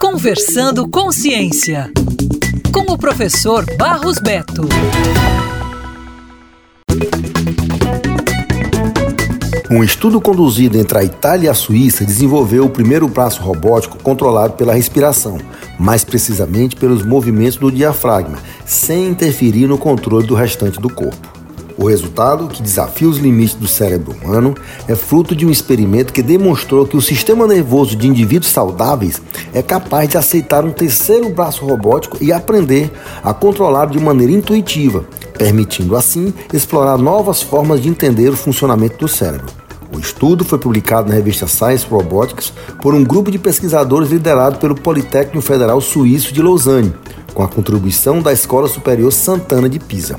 Conversando com Ciência, com o professor Barros Beto. Um estudo conduzido entre a Itália e a Suíça desenvolveu o primeiro braço robótico controlado pela respiração, mais precisamente pelos movimentos do diafragma, sem interferir no controle do restante do corpo. O resultado, que desafia os limites do cérebro humano, é fruto de um experimento que demonstrou que o sistema nervoso de indivíduos saudáveis é capaz de aceitar um terceiro braço robótico e aprender a controlar de maneira intuitiva, permitindo assim explorar novas formas de entender o funcionamento do cérebro. O estudo foi publicado na revista Science Robotics por um grupo de pesquisadores liderado pelo Politécnico Federal Suíço de Lausanne, com a contribuição da Escola Superior Santana de Pisa.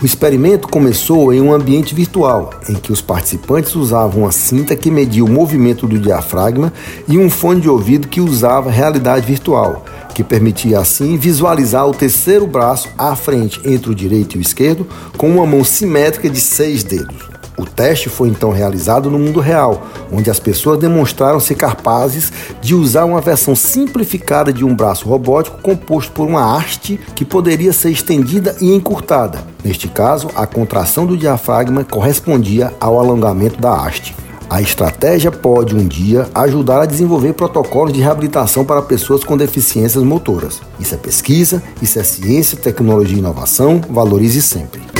O experimento começou em um ambiente virtual, em que os participantes usavam uma cinta que media o movimento do diafragma e um fone de ouvido que usava realidade virtual, que permitia assim visualizar o terceiro braço à frente entre o direito e o esquerdo, com uma mão simétrica de seis dedos. O teste foi então realizado no mundo real, onde as pessoas demonstraram ser capazes de usar uma versão simplificada de um braço robótico composto por uma haste que poderia ser estendida e encurtada. Neste caso, a contração do diafragma correspondia ao alongamento da haste. A estratégia pode um dia ajudar a desenvolver protocolos de reabilitação para pessoas com deficiências motoras. Isso é pesquisa, isso é ciência, tecnologia e inovação. Valorize sempre.